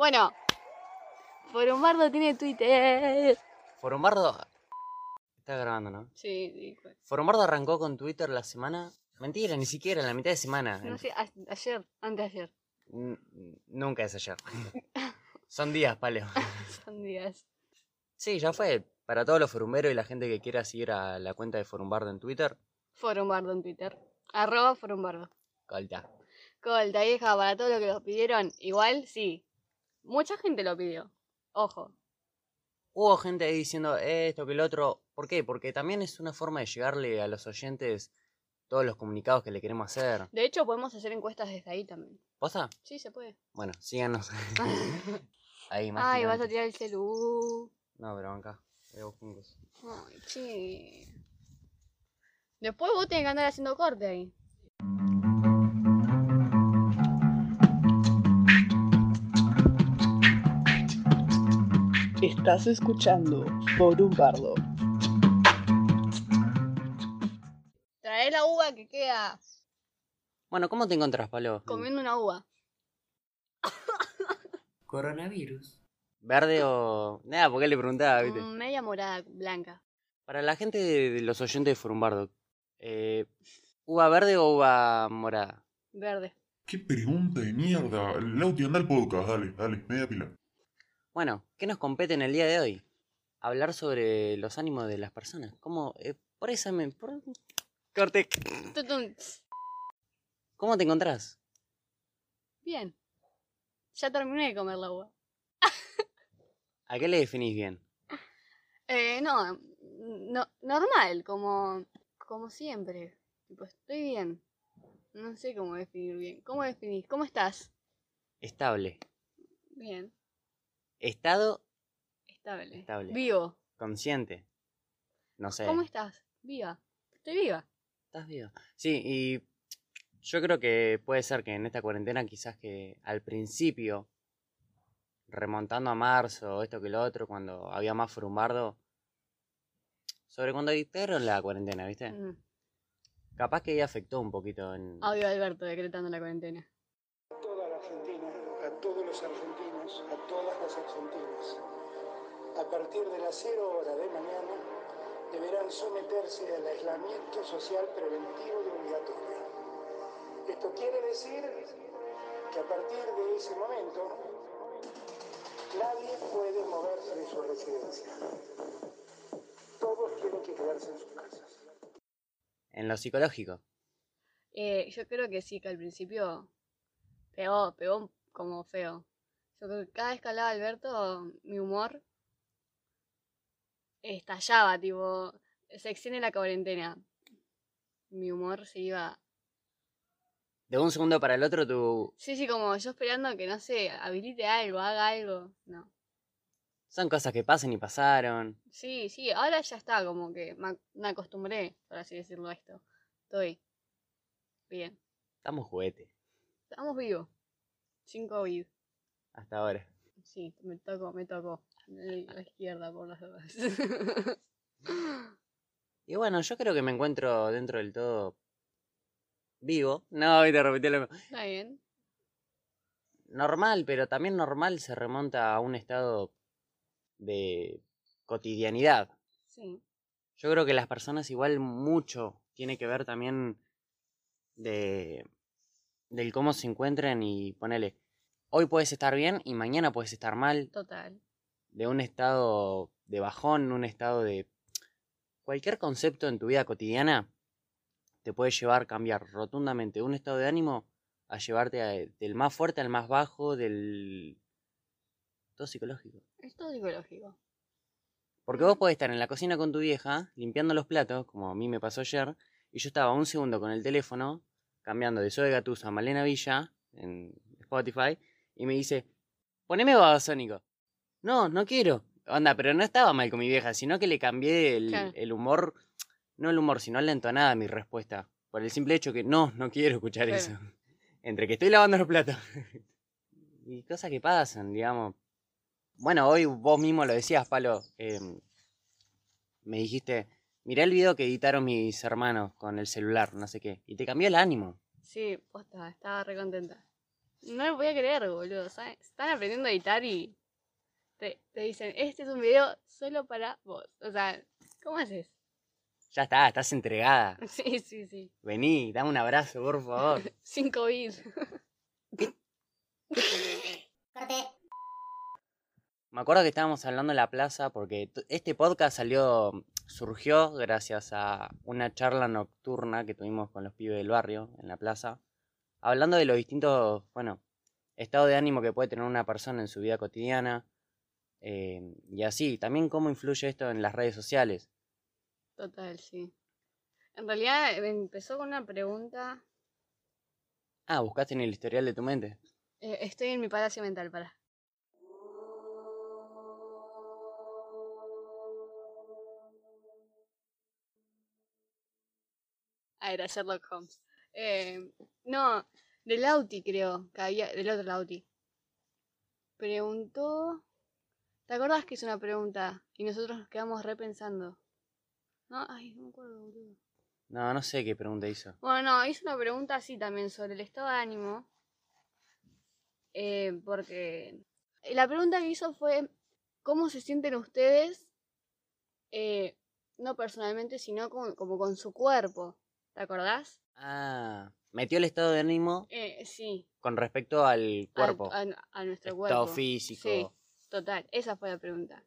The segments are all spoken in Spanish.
Bueno, Forumbardo tiene Twitter. Forumbardo. Está grabando, ¿no? Sí, sí. pues. Forumbardo arrancó con Twitter la semana. Mentira, ni siquiera, en la mitad de semana. No sé, a- ayer, antes de ayer. N- Nunca es ayer. Son días, palo. Son días. Sí, ya fue. Para todos los forumberos y la gente que quiera seguir a la cuenta de Forumbardo en Twitter, Forumbardo en Twitter. Arroba Forumbardo. colta. Colta, hija, para todo lo que los pidieron. Igual, sí. Mucha gente lo pidió. Ojo. Hubo gente ahí diciendo esto que el otro. ¿Por qué? Porque también es una forma de llegarle a los oyentes todos los comunicados que le queremos hacer. De hecho, podemos hacer encuestas desde ahí también. ¿Posta? Sí, se puede. Bueno, síganos. ahí más. Ay, vas a tirar el celu. No, pero acá. Ay, sí. Después vos tenés que andar haciendo corte ahí. Estás escuchando por un bardo. Trae la uva que queda Bueno, ¿cómo te encontrás, Palo? comiendo una uva. Coronavirus. ¿Verde o.? Nada, porque le preguntaba, ¿viste? Mm, media morada, blanca. Para la gente de, de los oyentes de Forumbardo, eh, ¿uva verde o uva morada? Verde. Qué pregunta de mierda. Lauti, anda al podcast, dale, dale, media pila. Bueno, ¿qué nos compete en el día de hoy? Hablar sobre los ánimos de las personas. ¿Cómo.? eh, por eso me. Por... Corte. ¿Cómo te encontrás? Bien. Ya terminé de comer la uva. ¿A qué le definís bien? Eh, no, no, normal, como, como siempre. Tipo, estoy bien. No sé cómo definir bien. ¿Cómo definís? ¿Cómo estás? Estable. Bien. Estado Estable. Estable. Vivo. consciente. No sé. ¿Cómo estás? Viva. Estoy viva. ¿Estás vivo? Sí, y yo creo que puede ser que en esta cuarentena quizás que al principio, remontando a marzo, esto que lo otro, cuando había más frumbardo, sobre cuando dictaron la cuarentena, ¿viste? Mm. Capaz que ahí afectó un poquito en... Audio Alberto decretando la cuarentena. Argentina, a todos los argentinos, a todas las argentinas. A partir de las 0 horas de mañana deberán someterse al aislamiento social preventivo y obligatorio. Esto quiere decir que a partir de ese momento nadie puede moverse de su residencia. Todos tienen que quedarse en sus casas. en lo psicológico. Eh, yo creo que sí, que al principio pegó, pegó como feo. Yo creo que cada vez que hablaba Alberto, mi humor estallaba, tipo, se extiende la cuarentena. Mi humor se iba. De un segundo para el otro tu... Sí, sí, como yo esperando que, no sé, habilite algo, haga algo. No. Son cosas que pasan y pasaron. Sí, sí, ahora ya está, como que me, ac- me acostumbré, por así decirlo, a esto. Estoy bien. Estamos juguete. Estamos vivos. Sin COVID. Hasta ahora. Sí, me tocó, me tocó. A la izquierda por las dudas. Y bueno, yo creo que me encuentro dentro del todo vivo. No, te repetí lo mismo. Está bien. normal, pero también normal se remonta a un estado de cotidianidad. Sí. Yo creo que las personas igual mucho tiene que ver también de del cómo se encuentran y ponele, hoy puedes estar bien y mañana puedes estar mal, Total. de un estado de bajón, un estado de cualquier concepto en tu vida cotidiana te puede llevar a cambiar rotundamente un estado de ánimo a llevarte a- del más fuerte al más bajo, del todo psicológico. Es todo psicológico. Porque vos podés estar en la cocina con tu vieja, limpiando los platos, como a mí me pasó ayer, y yo estaba un segundo con el teléfono, cambiando de Zoe Gatuso a Malena Villa, en Spotify, y me dice, poneme babasónico. No, no quiero. Onda, pero no estaba mal con mi vieja, sino que le cambié el, Claro. el humor, no el humor, sino la entonada a mi respuesta. Por el simple hecho que no, no quiero escuchar Claro. eso. Entre que estoy lavando los platos. y cosas que pasan, digamos. Bueno, hoy vos mismo lo decías, Palo. em, me dijiste, mirá el video que editaron mis hermanos con el celular, no sé qué. Y te cambió el ánimo. Sí, posta, estaba re contenta. No lo voy a creer, boludo. ¿sabes? Están aprendiendo a editar y te, te dicen, este es un video solo para vos. O sea, ¿cómo haces? Ya está, estás entregada. Sí, sí, sí. Vení, dame un abrazo, por favor. Sin COVID. Me acuerdo que estábamos hablando en la plaza porque este podcast salió, surgió gracias a una charla nocturna que tuvimos con los pibes del barrio en la plaza, hablando de los distintos, bueno, estados de ánimo que puede tener una persona en su vida cotidiana eh, y así, también cómo influye esto en las redes sociales. Total, sí. En realidad eh, empezó con una pregunta. Ah, buscaste en el historial de tu mente. Eh, estoy en mi palacio mental, para. Ah, era Sherlock Holmes. Eh, no, del Lauti creo, que había, del otro Lauti. Preguntó... ¿Te acordás que hizo una pregunta y nosotros nos quedamos repensando? No, ay, no me acuerdo, boludo. No, no sé qué pregunta hizo. Bueno, no, hizo una pregunta así también sobre el estado de ánimo. Eh, porque la pregunta que hizo fue, ¿cómo se sienten ustedes? eh, no personalmente, sino con- como con su cuerpo. ¿Te acordás? Ah, metió el estado de ánimo Eh, sí. con respecto al al- cuerpo, A, a nuestro estado cuerpo. físico. Sí, total. Esa fue la pregunta.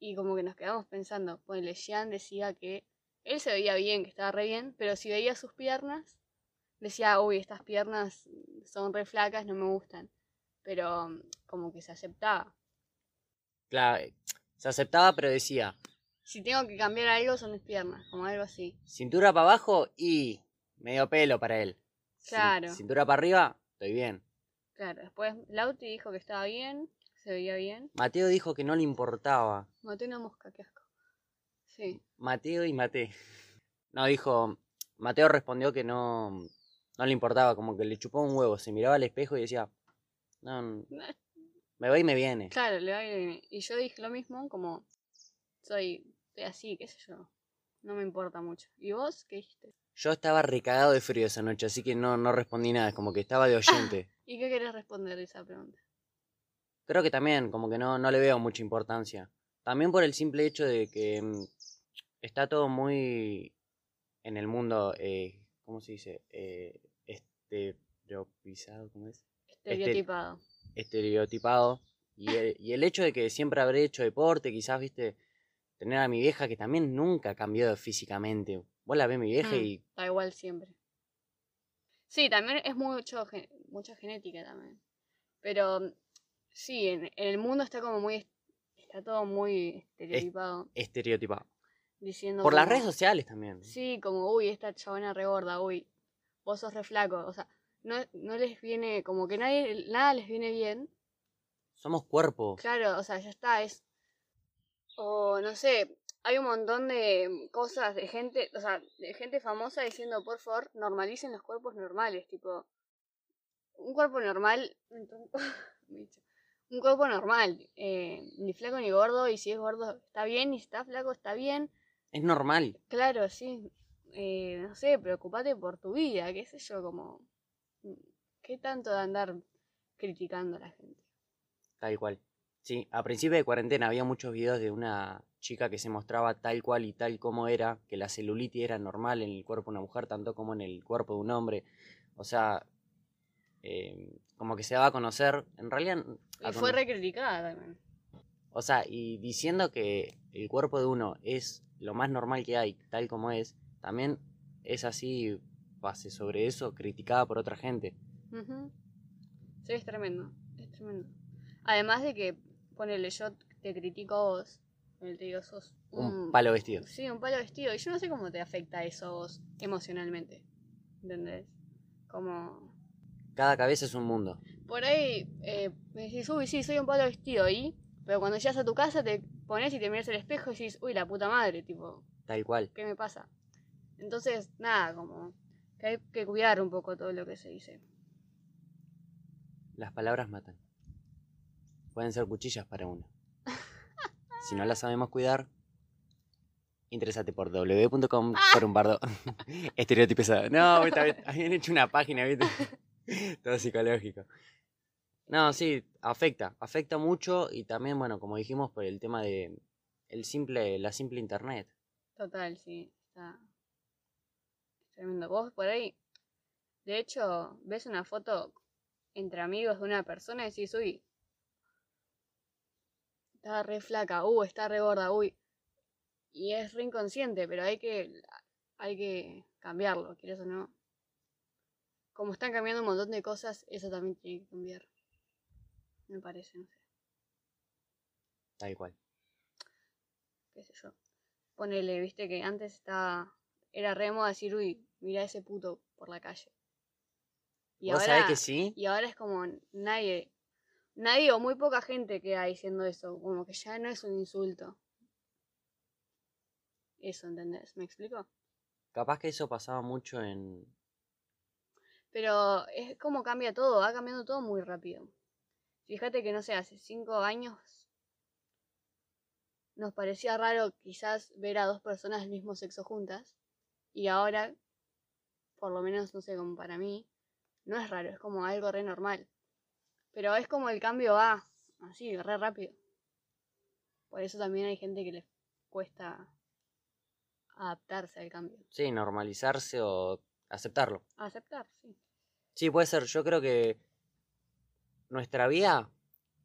Y como que nos quedamos pensando, pues Jean decía que él se veía bien, que estaba re bien, pero si veía sus piernas, decía, uy, estas piernas son re flacas, no me gustan. Pero como que se aceptaba. Claro, se aceptaba, pero decía, Si tengo que cambiar algo, son mis piernas, como algo así. cintura para abajo y medio pelo para él. Claro. Cintura para arriba, estoy bien. Claro, después Lauti dijo que estaba bien, que se veía bien. Mateo dijo que no le importaba. Maté una mosca, qué asco. Sí. Mateo y Mate. No, dijo, Mateo respondió que no, no le importaba, como que le chupó un huevo, se miraba al espejo y decía, no, n- me va y me viene. Claro, le va bien. Y yo dije lo mismo, como soy, así, qué sé yo. No me importa mucho. ¿Y vos qué dijiste? Yo estaba recagado de frío esa noche, así que no, no respondí nada, como que estaba de oyente. ¿Y qué querés responder a esa pregunta? Creo que también, como que no, no le veo mucha importancia. También por el simple hecho de que mm, está todo muy en el mundo, eh, ¿cómo se dice? Eh, estereotipado, ¿cómo es? Estereotipado. Estereotipado. Y el, y el hecho de que siempre habré hecho deporte, quizás, viste, tener a mi vieja que también nunca cambió físicamente. Vos la ves mi vieja Mm, y Da igual siempre. Sí, también es mucho, mucha genética también. Pero sí, en, en el mundo está como muy, est- está todo muy estereotipado. estereotipado. Diciendo Por las redes sociales también. Sí, como, uy, esta chabona re gorda, uy, vos sos re flaco. O sea, no, no les viene, como que nadie, nada les viene bien. Somos cuerpo. Claro, o sea, ya está, es. O no sé, hay un montón de cosas de gente, o sea, de gente famosa diciendo, por favor, normalicen los cuerpos normales, tipo. Un cuerpo normal. un cuerpo normal, eh, ni flaco ni gordo, y si es gordo está bien, y si está flaco está bien. Es normal. Claro, sí. Eh, no sé, preocupate por tu vida, qué sé yo, como... mm, ¿Qué tanto de andar criticando a la gente? Tal cual. Sí, a principio de cuarentena había muchos videos de una chica que se mostraba tal cual y tal como era, que la celulitis era normal en el cuerpo de una mujer, tanto como en el cuerpo de un hombre. O sea, eh, como que se daba a conocer, en realidad... Y fue cono- re criticada también. O sea, y diciendo que el cuerpo de uno es lo más normal que hay, tal como es, también es así, base sobre eso, criticada por otra gente. Ujú. Sí, es tremendo, es tremendo. Además de que, ponele, yo te critico a vos, te digo, sos Un palo vestido. Sí, un palo vestido. Y yo no sé cómo te afecta eso vos emocionalmente. ¿Entendés? Como... Cada cabeza es un mundo. Por ahí eh, me decís, uy, sí, soy un palo vestido. ¿Y? Pero cuando llegas a tu casa te pones y te miras al espejo y decís, uy, la puta madre, tipo, Tal cual. ¿qué me pasa? Entonces, nada, como que hay que cuidar un poco todo lo que se dice. Las palabras matan. Pueden ser cuchillas para uno. Si no las sabemos cuidar, interesate por www.com por un bardo estereotipizado. No, bien, habían hecho una página, ¿viste? Todo psicológico. No, sí, afecta, afecta mucho y también, bueno, como dijimos, por el tema de el simple, la simple internet. Total, sí. Está es tremendo. Vos por ahí, de hecho, ves una foto entre amigos de una persona y decís, uy, está re flaca, uh, está re gorda, uy. Y es re inconsciente, pero hay que, hay que cambiarlo, quieres o no. Como están cambiando un montón de cosas, eso también tiene que cambiar. Me parece, no sé, Tal cual. qué sé yo. Ponele, viste que antes estaba, era re de moda decir, uy, mira ese puto por la calle. Y ¿Vos ahora, sabés que sí? y ahora es como nadie, nadie o muy poca gente queda diciendo eso, como que ya no es un insulto. Eso, ¿entendés? ¿Me explico? Capaz que eso pasaba mucho en... Pero es como cambia todo, va cambiando todo muy rápido. Fíjate que, no sé, hace cinco años nos parecía raro quizás ver a dos personas del mismo sexo juntas. Y ahora, por lo menos, no sé, como para mí, no es raro, es como algo re normal. Pero es como el cambio va así, re rápido. Por eso también hay gente que les cuesta adaptarse al cambio. Sí, normalizarse o aceptarlo. Aceptar, sí. Sí, puede ser. Yo creo que nuestra vida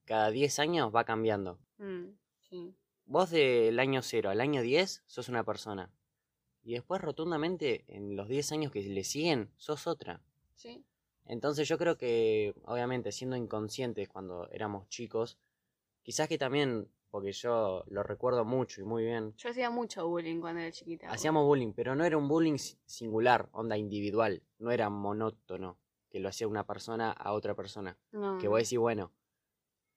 cada 10 años va cambiando. Mm, sí. Vos del año 0 al año 10 sos una persona. Y después rotundamente en los 10 años que le siguen sos otra. Sí. Entonces yo creo que, obviamente, siendo inconscientes cuando éramos chicos, quizás que también, porque yo lo recuerdo mucho y muy bien, Yo hacía mucho bullying cuando era chiquita. hacíamos bullying, pero no era un bullying si- singular, onda individual, no era monótono, que lo hacía una persona a otra persona. No, Que vos decís, bueno,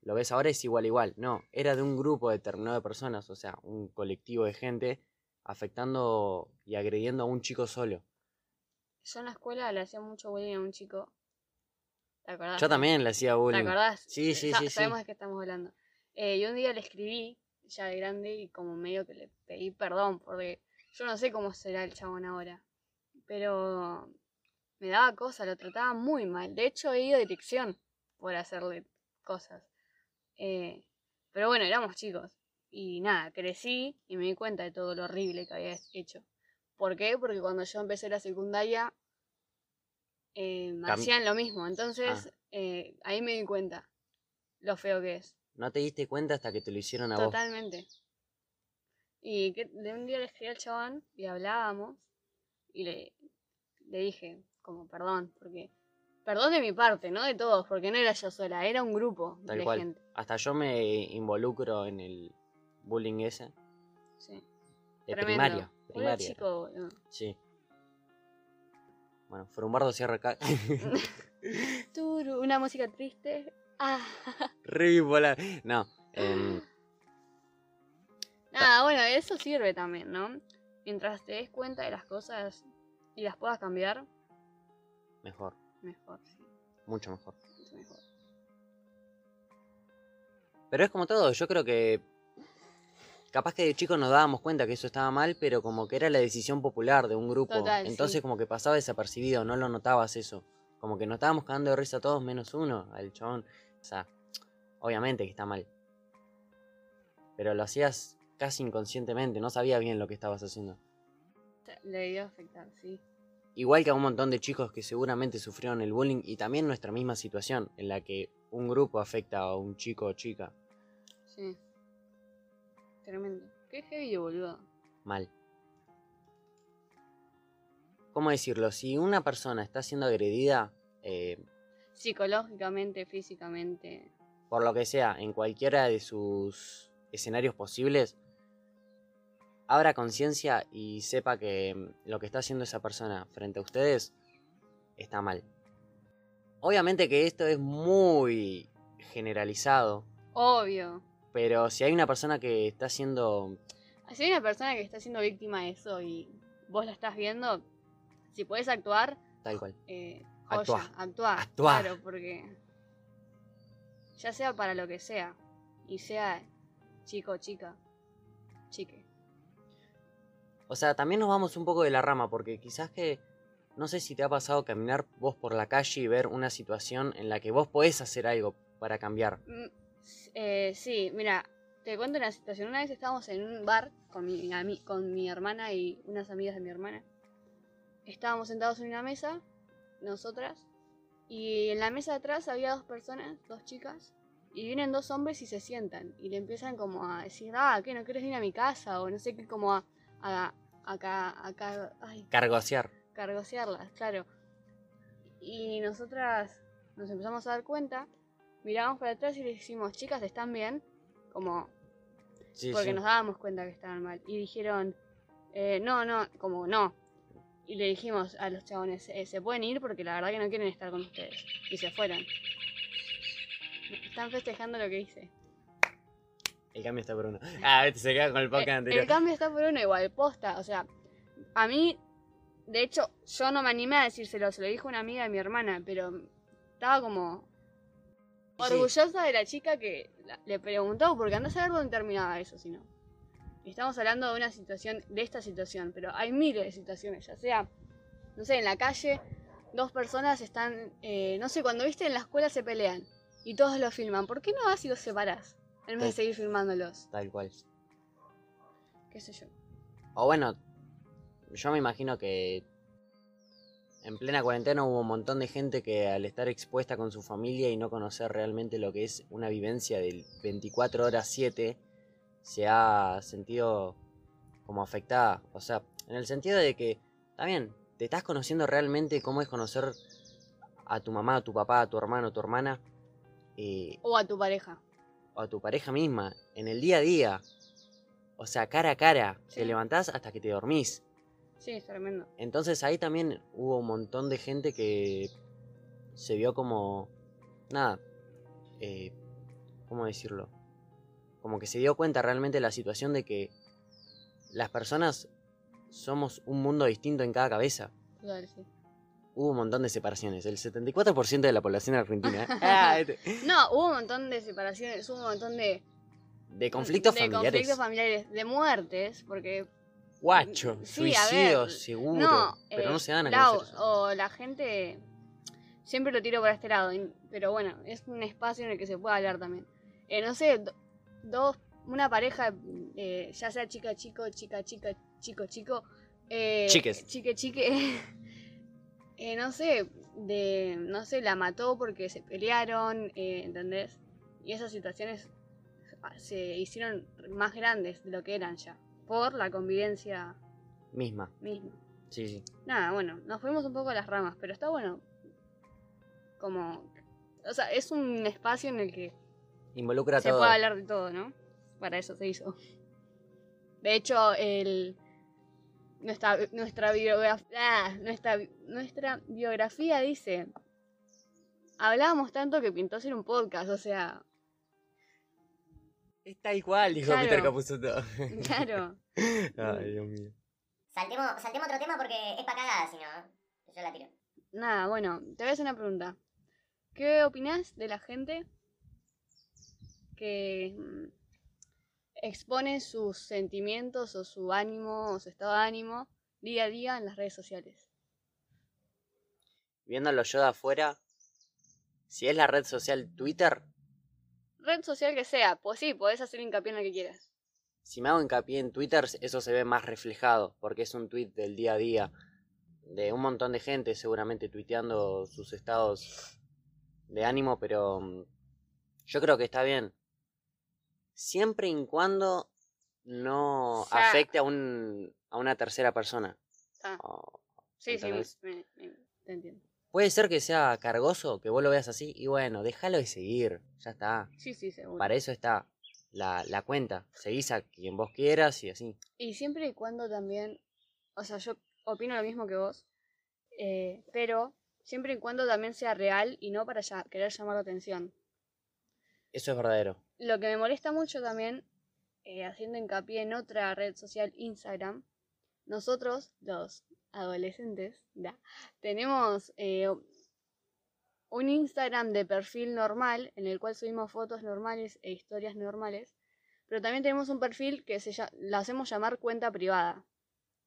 lo ves ahora es igual, igual. No, era de un grupo determinado de personas, o sea, un colectivo de gente afectando y agrediendo a un chico solo. Yo en la escuela le hacía mucho bullying a un chico. ¿Te acordás? Yo también le hacía ¿Te bullying. acordás? Sí, Eh, sí, sa- sí, sí. Sabemos de qué estamos hablando. Eh, y un día le escribí, ya de grande, y como medio que le pedí perdón, porque yo no sé cómo será el chabón ahora. Pero me daba cosas, lo trataba muy mal. De hecho, he ido a dirección por hacerle cosas. Eh, pero bueno, éramos chicos. Y nada, crecí y me di cuenta de todo lo horrible que había hecho. ¿Por qué? Porque cuando yo empecé la secundaria, eh, hacían lo mismo. Entonces, eh, ahí me di cuenta lo feo que es. No te diste cuenta hasta que te lo hicieron a vos. Totalmente. Y que de un día le escribí al chabón y hablábamos y le, le dije como perdón, porque perdón de mi parte, no de todos, porque no era yo sola, era un grupo Tal de cual. gente. Hasta yo me involucro en el bullying ese. Sí. De Tremendo. primaria. Era chico. Sí. Bueno, Frumbardo cierra acá. Turu, una música triste. Ah. Re bipolar. No. em, Nada, bueno, eso sirve también, ¿no? Mientras te des cuenta de las cosas y las puedas cambiar, mejor. mejor, sí, Mucho mejor. mucho mejor. Pero es como todo, yo creo que capaz que de chicos nos dábamos cuenta que eso estaba mal, pero como que era la decisión popular de un grupo. Total, Entonces sí. como que pasaba desapercibido, no lo notabas eso. Como que nos estábamos cagando de risa todos menos uno, al chabón. O sea, obviamente que está mal. Pero lo hacías casi inconscientemente, no sabías bien lo que estabas haciendo. Le debió afectar, sí. Igual que a un montón de chicos que seguramente sufrieron el bullying y también nuestra misma situación, en la que un grupo afecta a un chico o chica Sí. Tremendo. Qué heavy, boludo. mal. ¿Cómo decirlo? Si una persona está siendo agredida, eh, Psicológicamente, físicamente. por lo que sea, en cualquiera de sus escenarios posibles, abra conciencia y sepa que mm, lo que está haciendo esa persona frente a ustedes está mal. Obviamente que esto es muy generalizado, Obvio. Pero si hay una persona que está siendo Si hay una persona que está siendo víctima de eso y vos la estás viendo, si podés actuar, tal cual, eh, Actuá. joya, actuá. Actuá. Claro, porque ya sea para lo que sea, y sea chico chica, chique. O sea, también nos vamos un poco de la rama, porque quizás que. No sé si te ha pasado caminar vos por la calle y ver una situación en la que vos podés hacer algo para cambiar. Mm, eh, sí, mira, te cuento una situación. Una vez estábamos en un bar con mi, con mi hermana y unas amigas de mi hermana. Estábamos sentados en una mesa, nosotras, y en la mesa de atrás había dos personas, dos chicas, y vienen dos hombres y se sientan. Y le empiezan como a decir, ah, ¿qué? ¿No quieres ir a mi casa? O no sé qué, como a, a, a, a, ay, Cargosear. cargosearlas, claro. Y nosotras nos empezamos a dar cuenta, miramos para atrás y le dijimos, chicas, ¿están bien? Como, Sí, porque sí. nos dábamos cuenta que estaban mal. Y dijeron, eh, no, no, como no. Y le dijimos a los chabones, "Eh, se pueden ir porque la verdad que no quieren estar con ustedes. Y se fueron. Están festejando lo que hice. El cambio está por uno. Ah, viste, se queda con el podcast Eh, anterior. El cambio está por uno igual, posta. O sea, a mí, de hecho, yo no me animé a decírselo, se lo dijo una amiga de mi hermana, pero estaba como Sí. orgullosa de la chica que la- le preguntó, porque andás a ver dónde terminaba eso, si no. Estamos hablando de una situación, de esta situación, pero hay miles de situaciones, ya sea, no sé, en la calle, dos personas están, eh, no sé, cuando viste en la escuela se pelean y todos lo filman, ¿por qué no vas y los separás? En vez de Sí. seguir filmándolos, Tal cual. qué sé yo. O bueno, yo me imagino que en plena cuarentena hubo un montón de gente que al estar expuesta con su familia y no conocer realmente lo que es una vivencia del 24 horas 7, se ha sentido como afectada. O sea, en el sentido de que, está bien, te estás conociendo realmente cómo es conocer a tu mamá, a tu papá, a tu hermano, a tu hermana, eh, O a tu pareja. o a tu pareja misma, en el día a día. O sea, cara a cara, Sí. te levantás hasta que te dormís. Sí, es tremendo. Entonces ahí también hubo un montón de gente que se vio como, nada, eh, ¿cómo decirlo? Como que se dio cuenta realmente de la situación de que las personas somos un mundo distinto en cada cabeza. Total, sí. Hubo un montón de separaciones, el 74% de la población argentina. Ah, este- No, hubo un montón de separaciones, hubo un montón de, de conflictos de familiares. conflictos familiares, de muertes, porque Guacho, Sí, ver, seguro. no, pero eh, no se dan a Lau, conocer o la gente siempre lo tiro por este lado, pero bueno, es un espacio en el que se puede hablar también. Eh, no sé, do- dos, una pareja, eh, ya sea chica, chico, chica, chica, chico, chico, eh, Chiques. chique, chique, no sé, de, no sé, la mató porque se pelearon, eh, ¿entendés? Y esas situaciones se hicieron más grandes de lo que eran ya, por la convivencia Misma, misma. sí, sí. Nada, bueno, nos fuimos un poco a las ramas, pero está bueno. Como. O sea, es un espacio en el que Involucra se todo. puede hablar de todo, ¿no? Para eso se hizo. De hecho, el. Nuestra, nuestra, biografía, nuestra, nuestra biografía dice. Hablábamos tanto que pintó hacer un podcast, o sea, Es tal cual, dijo Claro. Peter Capusotto. claro. Ay, Dios mío. Saltemos, saltemos otro tema porque es para cagada, si no. Yo la tiro. Nada, bueno, te voy a hacer una pregunta. ¿Qué opinas de la gente que mm, expone sus sentimientos o su ánimo o su estado de ánimo día a día en las redes sociales? Viéndolo yo de afuera, si es la red social Twitter, Red social que sea, pues sí, podés hacer hincapié en lo que quieras. si me hago hincapié en Twitter, eso se ve más reflejado, porque es un tweet del día a día de un montón de gente seguramente tuiteando sus estados de ánimo, pero mm, yo creo que está bien. Siempre y cuando no O sea- afecte a, un, a una tercera persona. Ah, O- sí, sí, te entiendo. Puede ser que sea cargoso, que vos lo veas así, y bueno, déjalo de seguir, ya está. Sí, sí, seguro. Para eso está la, la cuenta. Seguís a quien vos quieras y así. Y siempre y cuando también, o sea, yo opino lo mismo que vos, eh, pero siempre y cuando también sea real y no para ya- querer llamar la atención. Eso es verdadero. Lo que me molesta mucho también, eh, haciendo hincapié en otra red social, Instagram, nosotros, los adolescentes, ya, tenemos eh, un Instagram de perfil normal en el cual subimos fotos normales e historias normales, pero también tenemos un perfil que se lo hacemos llamar cuenta privada,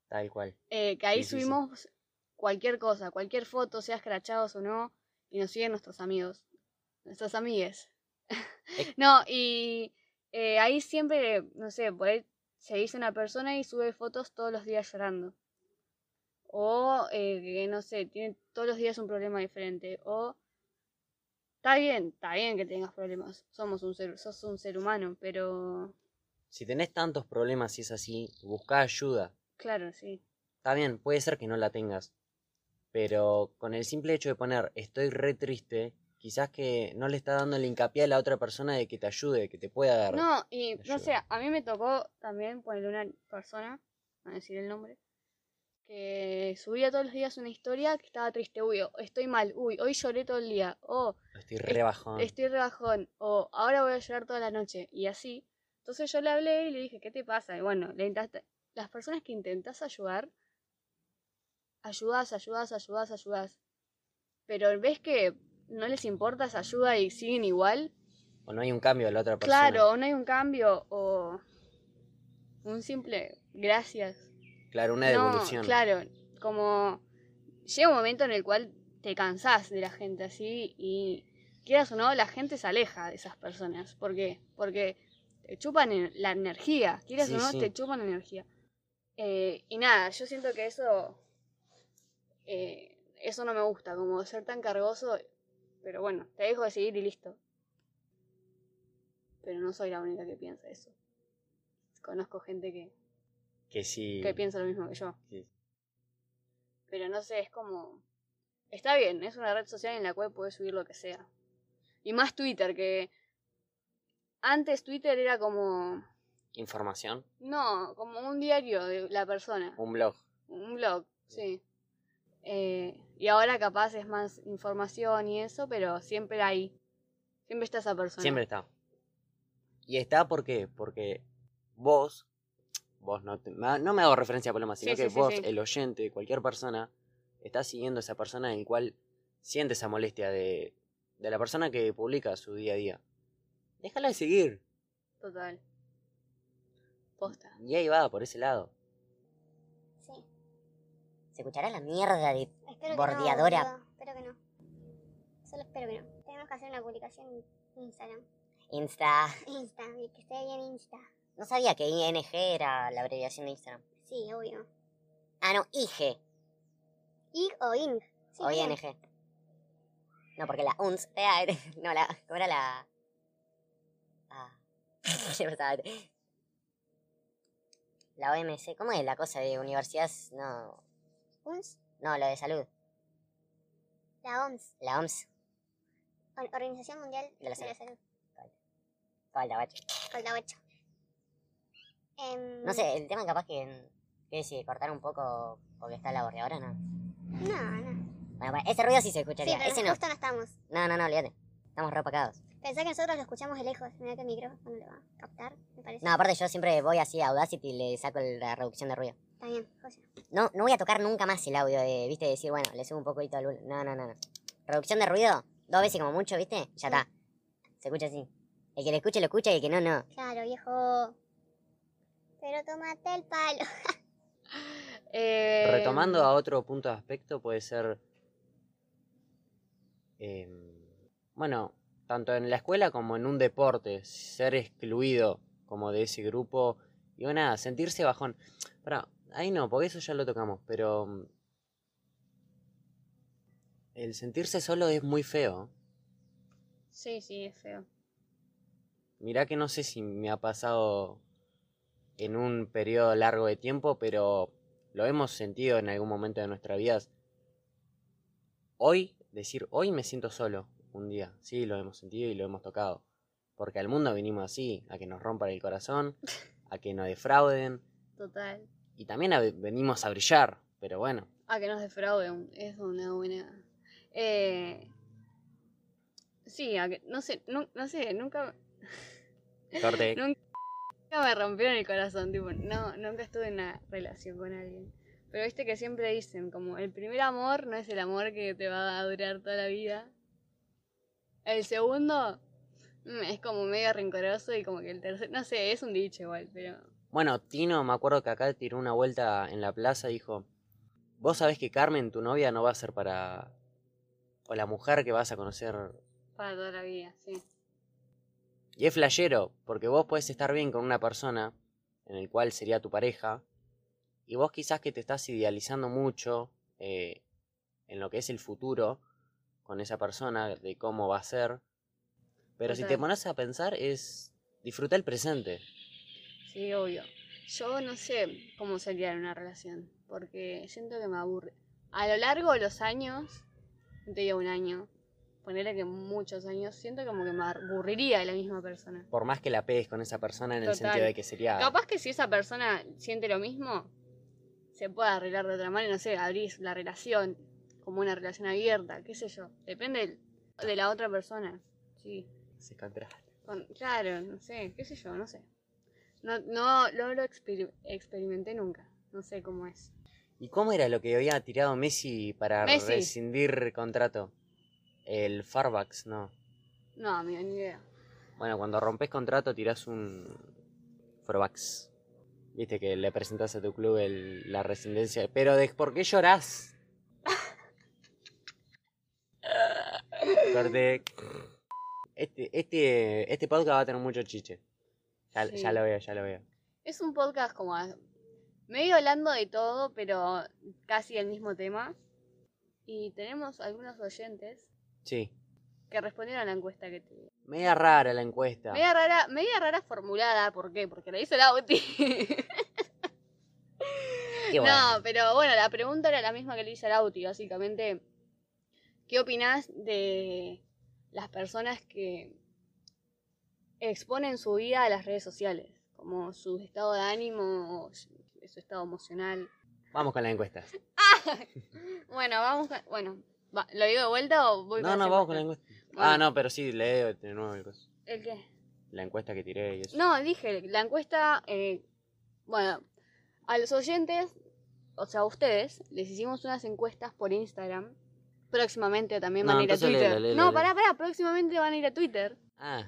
Tal cual. eh, que ahí Sí, sí, sí. subimos cualquier cosa, cualquier foto, sea escrachados o no, y nos siguen nuestros amigos, nuestros amigues. No, y eh, ahí siempre, no sé, por ahí se dice una persona y sube fotos todos los días llorando. O, eh, que no sé, tiene todos los días un problema diferente. O, está bien, está bien que tengas problemas. Somos un ser, sos un ser humano, pero, Si tenés tantos problemas y es así, busca ayuda. claro, sí. Está bien, puede ser que no la tengas. Pero con el simple hecho de poner estoy re triste, quizás que no le está dando el hincapié a la otra persona de que te ayude, que te pueda dar. No, y no sé, a mí me tocó también ponerle una persona, no decir el nombre, que subía todos los días una historia que estaba triste, uy, estoy mal, uy, hoy lloré todo el día, o Estoy re bajón. estoy re bajón, o ahora voy a llorar toda la noche, y así. Entonces yo le hablé y le dije, ¿qué te pasa? Y bueno, le las personas que intentas ayudar, ayudas, ayudas, ayudas, ayudas. Pero ves que no les importa esa ayuda y siguen igual, O no hay un cambio de la otra persona. Claro, o no hay un cambio o un simple gracias. Claro, una No, devolución. claro, como llega un momento en el cual te cansás de la gente así y quieras o no, la gente se aleja de esas personas. ¿Por qué? Porque te chupan la energía, quieras Sí, o no, sí. te chupan energía. Eh, y nada, yo siento que eso, eh, eso no me gusta, como ser tan cargoso, pero bueno, te dejo de seguir y listo. Pero no soy la única que piensa eso. Conozco gente que, Que sí. que piensa lo mismo que yo. Sí. Pero no sé, es como... Está bien, es una red social en la cual puedes subir lo que sea. Y más Twitter, que antes Twitter era como... Información. No, como un diario de la persona. Un blog. Un blog, sí. Eh, y ahora capaz es más información y eso, pero siempre hay. Siempre está esa persona. Siempre está. Y está ¿por qué? Porque vos, vos no, te- no me hago referencia a Paloma, sino Sí, que sí, vos, sí. el oyente, cualquier persona, está siguiendo a esa persona en el cual siente esa molestia de, de la persona que publica su día a día. Déjala de seguir. Total. Posta. Y ahí va, por ese lado. Sí. ¿Se escuchará la mierda de Espero bordeadora? que no, boludo. Espero que no. Solo espero que no. Tenemos que hacer una publicación en Instagram. Insta. Insta, y que esté bien Insta. No sabía que ING era la abreviación de Instagram. Sí, obvio. Ah, no, IG IG o ING. Sí, o bien. ING. No, porque la UNS. eh, no, la. ¿Cómo era la.? Ah. La OMC. ¿Cómo es la cosa de universidades? No. UNS, No, lo de salud. la OMS, La OMS. Or- Organización Mundial De la de la Salud. Salud. Falta, bacho. Falta 8. Em, No sé, el tema capaz que. ¿Qué decir? ¿Cortar un poco porque está la bordeadora? No. No, no. Bueno, bueno, ese ruido sí se Sí, escucharía. pero ese no. justo no estamos. No, no, no, olvídate. Estamos re opacados. Pensá que nosotros lo escuchamos de lejos. Mira que el micrófono lo va a captar, me parece. No, aparte yo siempre voy así a Audacity y le saco la reducción de ruido. Está bien, José. No, no voy a tocar nunca más el audio de, viste, decir, bueno, le subo un poquito al No, no, no, no. Reducción de ruido, dos veces como mucho, viste, ya Sí. está. Se escucha así. El que le escuche, lo escucha y el que no, no. Claro, viejo. Pero tomate el palo. Eh, Retomando a otro punto de aspecto, puede ser. em, bueno, tanto en la escuela como en un deporte, ser excluido como de ese grupo. Y nada, sentirse bajón. Para, ahí no, porque eso ya lo tocamos, pero. mm, El sentirse solo es muy feo. Sí, sí, es feo. Mirá que no sé si me ha pasado en un periodo largo de tiempo, pero lo hemos sentido en algún momento de nuestra vida. Hoy, decir, hoy me siento solo un día. Sí, lo hemos sentido y lo hemos tocado. Porque al mundo venimos así, a que nos rompan el corazón, a que nos defrauden. Total. Y también a- venimos a brillar, pero bueno. Ah, que nos defrauden. Es una buena. Eh, sí, a que- no sé, no, no sé, nunca, Corte. nunca me rompieron el corazón. Tipo, no, nunca estuve en una relación con alguien. Pero viste que siempre dicen, como el primer amor no es el amor que te va a durar toda la vida. El segundo mm, es como medio rencoroso y como que el tercero, no sé, es un dicho igual, pero Bueno, Tino, me acuerdo que acá tiró una vuelta en la plaza y dijo, vos sabés que Carmen, tu novia, no va a ser para... o la mujer que vas a conocer. para toda la vida, sí. Y es flashero, porque vos puedes estar bien con una persona, en el cual sería tu pareja, y vos quizás que te estás idealizando mucho eh, en lo que es el futuro con esa persona, de cómo va a ser. Pero si te pones a pensar, es disfrutar el presente. Sí, obvio. Yo no sé cómo sería en una relación, porque siento que me aburre. A lo largo de los años, no te digo un año, ponerle que muchos años, siento como que me aburriría de la misma persona. Por más que la pegues con esa persona en el sentido de que sería... Capaz que si esa persona siente lo mismo, se puede arreglar de otra manera, no sé, abrir la relación como una relación abierta, qué sé yo. Depende de la otra persona. Sí. se contrasta. Con- claro, no sé, qué sé yo, no sé. No, no, no lo exper- experimenté nunca. No sé cómo es. ¿Y cómo era lo que había tirado Messi para Messi. rescindir contrato? El Farbax, no. No, amigo, ni idea. Bueno, cuando rompes contrato tirás un Farbax. Viste que le presentas a tu club el- la rescindencia. Pero de, ¿por qué llorás? Corte. Este, este, este podcast va a tener mucho chiche. Ya, Sí. ya lo veo, ya lo veo. Es un podcast como medio hablando de todo, pero casi el mismo tema. Y tenemos algunos oyentes Sí. que respondieron a la encuesta que te... Media rara la encuesta. Media rara, media rara formulada, ¿por qué? Porque la hizo el Auti. Qué bueno. No, pero bueno, la pregunta era la misma que le hice al Auti, básicamente. ¿Qué opinás de las personas que exponen su vida a las redes sociales? Como su estado de ánimo, su su estado emocional. Vamos con la encuesta. Bueno, vamos con- Bueno, va- ¿lo digo de vuelta o voy No, no, vamos con la encuesta? encuesta. Bueno. Ah, no, pero sí, leo de nuevo el coso. ¿El qué? la encuesta que tiré y eso. No, dije, la encuesta, eh, bueno, a los oyentes, o sea, a ustedes, les hicimos unas encuestas por Instagram. Próximamente también No, van a ir a Twitter. léela, léela, no, pará, pará, próximamente van a ir a Twitter. Ah,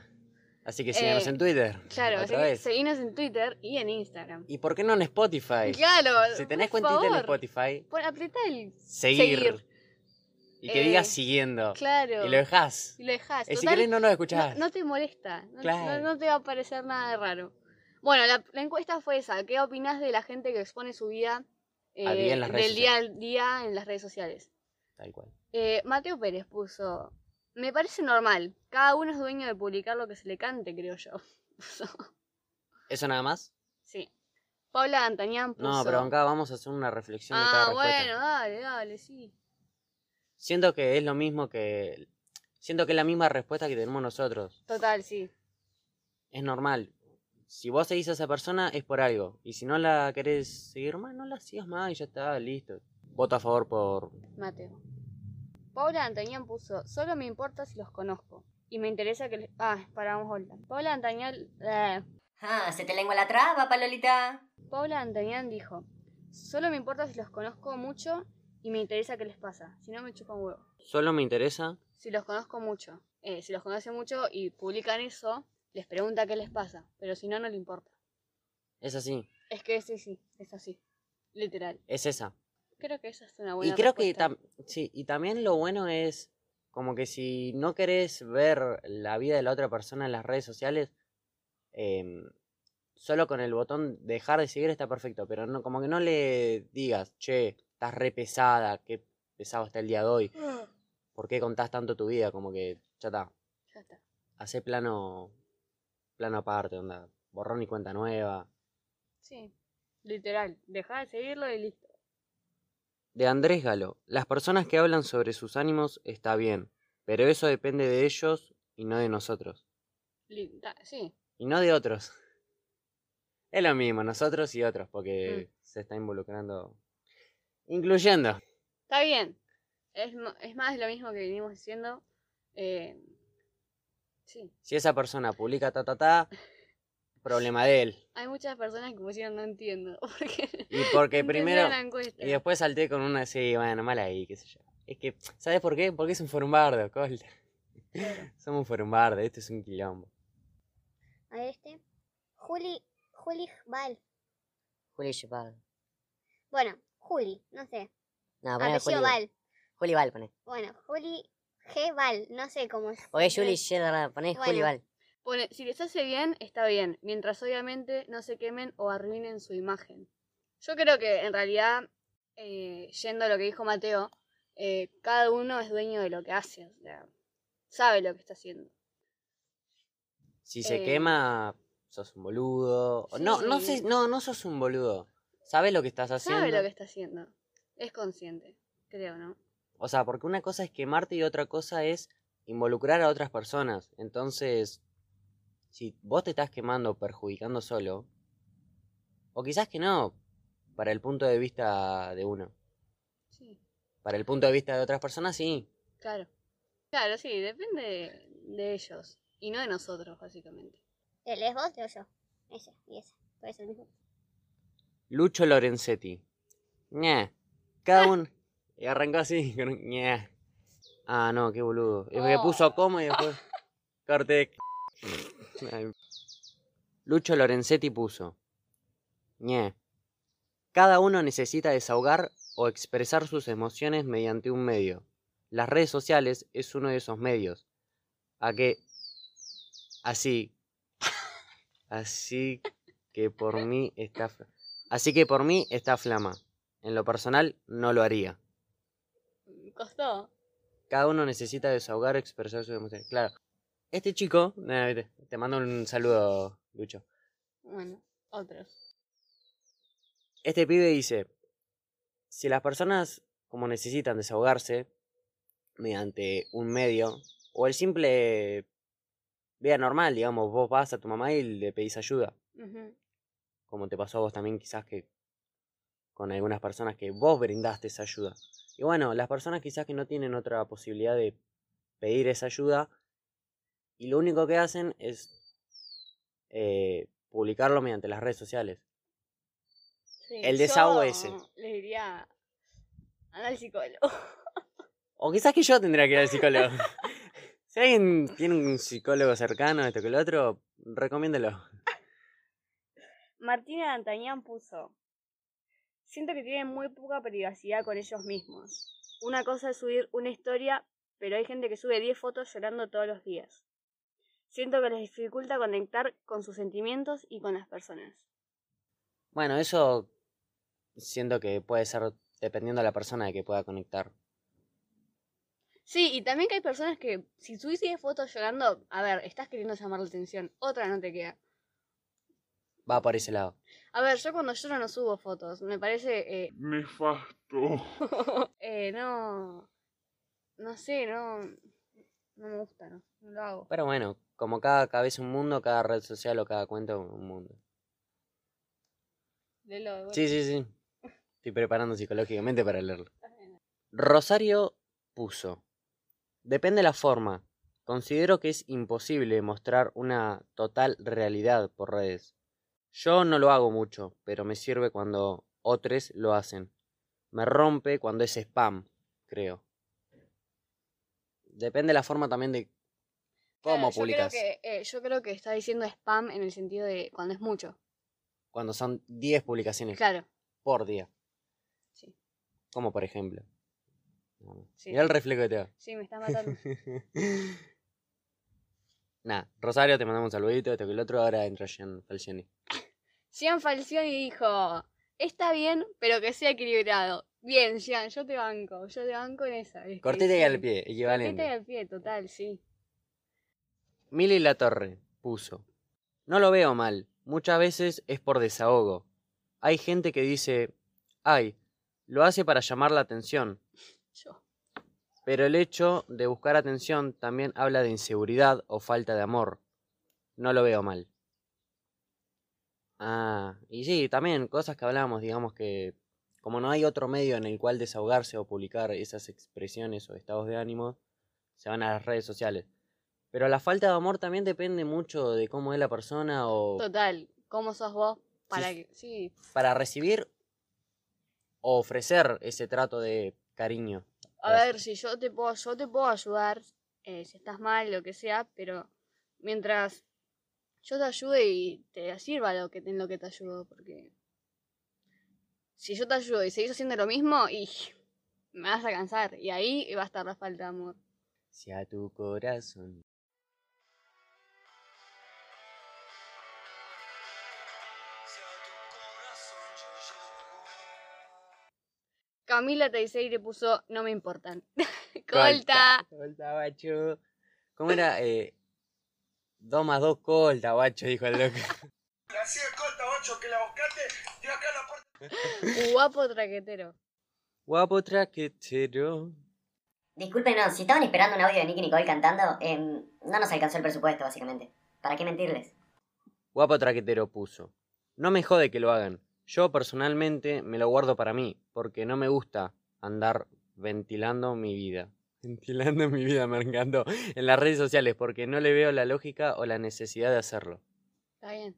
así que síganos Eh, en Twitter. Claro, así que seguinos en Twitter y en Instagram. ¿Y por qué no en Spotify? Claro, Si tenés por cuentita en Spotify, apretá el seguir. seguir. Y que Eh, digas siguiendo. Claro. Y lo dejás. Y lo dejás. Eh, si querés no nos escuchás. No, no te molesta, no, Claro. no- no te va a parecer nada de raro. Bueno, la, la encuesta fue esa. ¿Qué opinás de la gente que expone su vida eh, Al día del día al día en las redes sociales? Tal cual. Eh, Mateo Pérez puso, me parece normal, cada uno es dueño de publicar lo que se le cante, creo yo. ¿Eso nada más? sí. Paula Antañán puso... No, pero acá vamos a hacer una reflexión de cada Ah, bueno, dale, dale, sí. Siento que es lo mismo que. Siento que es la misma respuesta que tenemos nosotros. Total, sí. Es normal. Si vos seguís a esa persona es por algo. Y si no la querés seguir más, no la sigas más y ya está, listo. Voto a favor por. Mateo. Paula Antañán puso, solo me importa si los conozco. Y me interesa que... les- Ah, paramos vuelta. Paula Antañán... eh, Ah, se te lengua la traba, Palolita. Paula Antañán dijo, solo me importa si los conozco mucho y me interesa qué les pasa. Si no, me chupa un huevo. Solo me interesa. Si los conozco mucho. Eh, si los conoce mucho y publican eso, les pregunta qué les pasa. Pero si no, no le importa. Es así. Es que sí, sí, es así. Literal. Es esa. Creo que esa es una buena Y creo que respuesta. sí, y también lo bueno es como que si no querés ver la vida de la otra persona en las redes sociales, em, solo con el botón dejar de seguir está perfecto, pero no, como que no le digas, che, estás re pesada, qué pesado está el día de hoy, ¿por qué contás tanto tu vida? Como que ya está, Ya está. hace plano, plano aparte, onda, borrón y cuenta nueva. Sí, literal. Deja de seguirlo y listo. De Andrés Galo. Las personas que hablan sobre sus ánimos está bien, pero eso depende de ellos y no de nosotros. Li- ta- Sí, Y no de otros. Es lo mismo, nosotros y otros, porque Mm. se está involucrando. Incluyendo. está bien. Es, es más lo mismo que venimos diciendo. Eh, sí, Si esa persona publica ta ta ta, problema de él. hay muchas personas que pusieron no entiendo. Porque Y porque primero. entendieron la encuesta. Y después salté con una así, bueno, mal ahí, qué sé yo. Es que, ¿sabes por qué? Porque es un forumbardo, Col. Somos un forumbardo, esto es un quilombo. A ver este. Juli, Juli Val. Juli Chupado. Bueno, Juli, no sé. No, poné Juli. Apellido Val. Juli Val, poné. Bueno, Juli G. Val, no sé cómo es. O es Juli Shedra, poné Juli Bueno. Val. Pone, si les hace bien, está bien, mientras obviamente no se quemen o arruinen su imagen. Yo creo que en realidad, eh, yendo a lo que dijo Mateo, eh, cada uno es dueño de lo que hace, o sea, sabe lo que está haciendo. Si se Eh, quema, sos un boludo. O No, no sé, no, no sos un boludo. Sabes lo que estás haciendo. Sabe lo que está haciendo. Es consciente, creo, ¿no? O sea, porque una cosa es quemarte y otra cosa es involucrar a otras personas. Entonces, si vos te estás quemando perjudicando solo, o quizás que no, para el punto de vista de uno. Sí, Para el punto de vista de otras personas, sí. claro. Claro, sí, depende de, ellos y no de nosotros, básicamente. ¿Te lees vos? Leo yo. Ese y. Puede ser el mismo. Lucho Lorenzetti. Ñe. Cada uno. Y arrancó así, ñe. Ah, no, qué boludo. Es que Oh. puso como y después. Corte. Ay. Lucho Lorenzetti puso. Ñe. Cada uno necesita desahogar o expresar sus emociones mediante un medio. Las redes sociales es uno de esos medios. A que. Así. Así que por mí está. Así que por mí está flama. En lo personal, no lo haría. ¿Costó? Cada uno necesita desahogar o expresar sus emociones. Claro. Este chico. te- mando un saludo, Lucho. Bueno, otros. Este pibe dice, si las personas como necesitan desahogarse mediante un medio o el simple vía normal, digamos, vos vas a tu mamá y le pedís ayuda. Como te pasó a vos también quizás que con algunas personas que vos brindaste esa ayuda. Y bueno, las personas quizás que no tienen otra posibilidad de pedir esa ayuda y lo único que hacen es eh, publicarlo mediante las redes sociales. Sí, El desahogo ese. Les diría, anda al psicólogo. O quizás que yo tendría que ir al psicólogo. si alguien tiene un psicólogo cercano, esto que lo otro, recomiéndelo. Martina D'Antañán puso, siento que tienen muy poca privacidad con ellos mismos. Una cosa es subir una historia, pero hay gente que sube 10 fotos llorando todos los días. Siento que les dificulta conectar con sus sentimientos y con las personas. Bueno, eso siento que puede ser dependiendo de la persona de que pueda conectar. Sí, y también que hay personas que si subís 10 fotos llorando, a ver, estás queriendo llamar la atención, otra no te queda. Va por ese lado. A ver, yo cuando lloro no subo fotos, me parece, eh, Nefasto. eh, no, no sé, no, no me gusta, no, no lo hago. Pero bueno, como cada cabeza un mundo, cada red social o cada cuenta un mundo. Léelo de vuelta. Sí, sí, sí. Estoy preparando psicológicamente para leerlo. Rosario puso. Depende la forma. Considero que es imposible mostrar una total realidad por redes. Yo no lo hago mucho, pero me sirve cuando otros lo hacen. Me rompe cuando es spam, creo. Depende la forma también de cómo Claro, yo publicas. Creo que, eh, yo creo que está diciendo spam en el sentido de cuando es mucho. Cuando son 10 publicaciones Claro, por día. Sí. Como por ejemplo. Sí. Mirá el reflejo que te da. sí, me está matando. Nah, Rosario, te mandamos un saludito, esto que el otro, ahora entra Jean Falcioni. Gian Falcioni dijo, está bien, pero que sea equilibrado. Bien, Gian, yo te banco, yo te banco en esa. Cortita y al pie, Cortita y equivalente. al pie, total, sí. Mili La Torre puso. No lo veo mal, muchas veces es por desahogo. Hay gente que dice, ay, lo hace para llamar la atención. Pero el hecho de buscar atención también habla de inseguridad o falta de amor. No lo veo mal. Ah, y sí, también cosas que hablamos, digamos que como no hay otro medio en el cual desahogarse o publicar esas expresiones o estados de ánimo, se van a las redes sociales. Pero la falta de amor también depende mucho de cómo es la persona o Total, ¿cómo sos vos? Para Sí. que, sí, para recibir o ofrecer ese trato de cariño. A Gracias. ver, si yo te puedo, yo te puedo ayudar, eh, si estás mal, lo que sea, pero mientras yo te ayude y te sirva lo que, en lo que te ayudo, porque si yo te ayudo y seguís haciendo lo mismo, y me vas a cansar, y ahí va a estar la falta de amor. Si a tu corazón. Camila Teiseire puso no me importan. Colta. Colta, guacho. ¿Cómo era? Eh, 2 más 2 colta, guacho, dijo el loco. Así de corta, ocho, que la buscaste, de acá a la puerta. Guapo traquetero. Guapo traquetero. Disculpen, no, si estaban esperando un audio de Nicky Nicole cantando, em, no nos alcanzó el presupuesto, básicamente. ¿Para qué mentirles? Guapo traquetero puso. No me jode que lo hagan. Yo personalmente me lo guardo para mí, porque no me gusta andar ventilando mi vida. Ventilando mi vida, me encantó. En las redes sociales, porque no le veo la lógica o la necesidad de hacerlo. Está bien.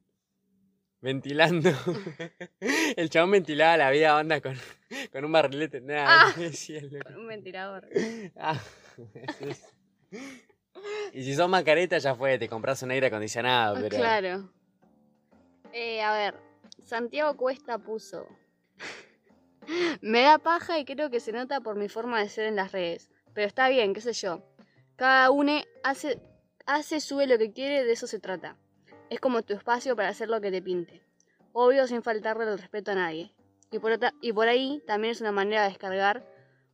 Ventilando. El chabón ventilaba la vida onda con, con un barrilete. Nada, Ah. Con un ventilador. Ah. Y si sos macareta ya fue, te compras un aire acondicionado, pero. Claro. Eh, a ver, Santiago Cuesta puso. Me da paja y creo que se nota por mi forma de ser en las redes. Pero está bien, qué sé yo. Cada uno hace, hace, sube lo que quiere, de eso se trata. Es como tu espacio para hacer lo que te pinte. Obvio sin faltarle el respeto a nadie. Y por, otra- y por ahí también es una manera de descargar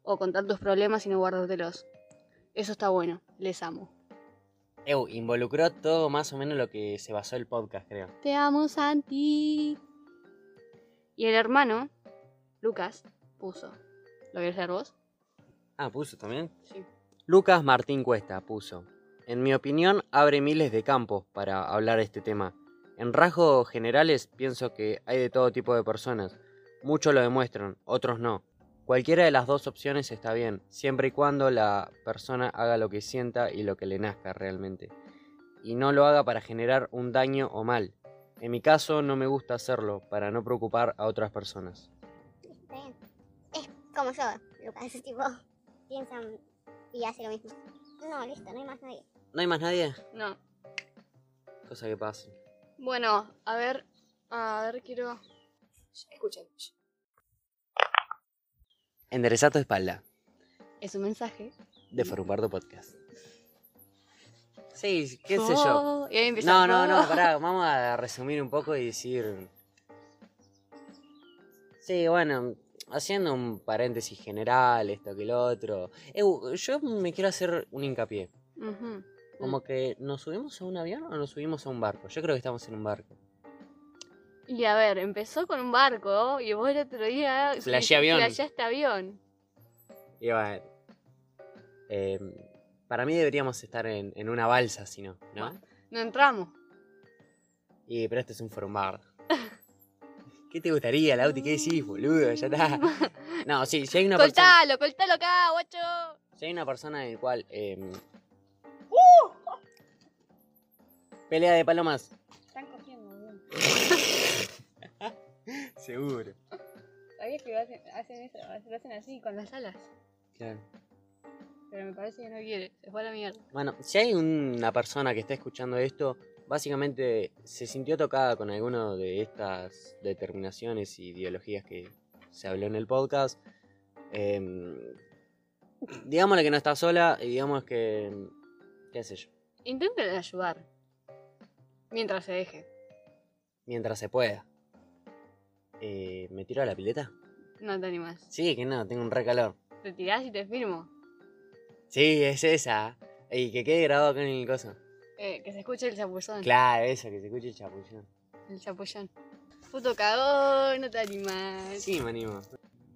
o contar tus problemas y no guardártelos. Eso está bueno, les amo. Eu, involucró todo más o menos lo que se basó el podcast, creo. Te amo, Santi. Y el hermano, Lucas, puso. ¿Lo querés leer vos? Ah, puso también. Sí. Lucas Martín Cuesta puso. En mi opinión, abre miles de campos para hablar este tema. En rasgos generales, pienso que hay de todo tipo de personas. Muchos lo demuestran, otros no. Cualquiera de las dos opciones está bien, siempre y cuando la persona haga lo que sienta y lo que le nazca realmente. Y no lo haga para generar un daño o mal. En mi caso, no me gusta hacerlo para no preocupar a otras personas. Está bien. Es como yo, Lucas, ese tipo piensa y hace lo mismo. No, listo, no hay más nadie. ¿No hay más nadie? No. Cosa que pase. Bueno, a ver. A ver, quiero. Escuchen. Endereza tu espalda. Es un mensaje. de Forumbardo Podcast. Sí, qué sé yo. Y ahí empieza. No, no, no, pará, vamos a resumir un poco y decir... Sí, bueno, haciendo un paréntesis general, esto que lo otro. Eu, yo me quiero hacer un hincapié. Como que, ¿nos subimos a un avión o nos subimos a un barco? Yo creo que estamos en un barco. Y a ver, empezó con un barco y vos el otro día. Flashé avión. Flasheaste avión. Y bueno, eh, para mí deberíamos estar en, en una balsa, si no, ¿no? No entramos. Y, pero este es un forumbardo. ¿Qué te gustaría, Lauti? ¿Qué decís, boludo? Ya está. No, sí, si hay una persona. Coltalo, coltalo acá, guacho. Si hay una persona en el cual. eh, ¡Uh! Pelea de palomas. Están cogiendo, boludo. Seguro. ¿Sabías que hacen, hacen eso? Lo hacen así con las alas. Claro. Pero me parece que no quiere. Se fue a la mierda. Bueno, si hay una persona que está escuchando esto, básicamente se sintió tocada con alguno de estas determinaciones y ideologías que se habló en el podcast, eh, digámosle que no está sola y digamos que. qué sé yo, Intenten ayudar. Mientras se deje. mientras se pueda. Eh, ¿Me tiro a la pileta? No te animas. Sí, que no, tengo un re calor. Te tirás y te firmo. Sí, es esa. Y que quede grabado acá en el coso. Eh, que se escuche el chapullón. Claro, eso, que se escuche el chapullón. El chapullón. Puto cagón, no te animas. Sí, me animo.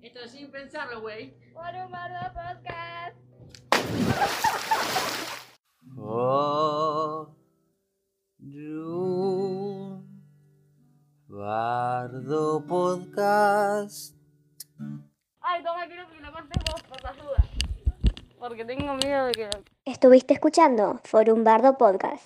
Esto sin pensarlo, güey. Por un bardo podcast. Oh, Bardo Podcast. Ay, toma, quiero que lo cortes vos por las dudas. Porque tengo miedo de que Estuviste escuchando Forum Bardo Podcast.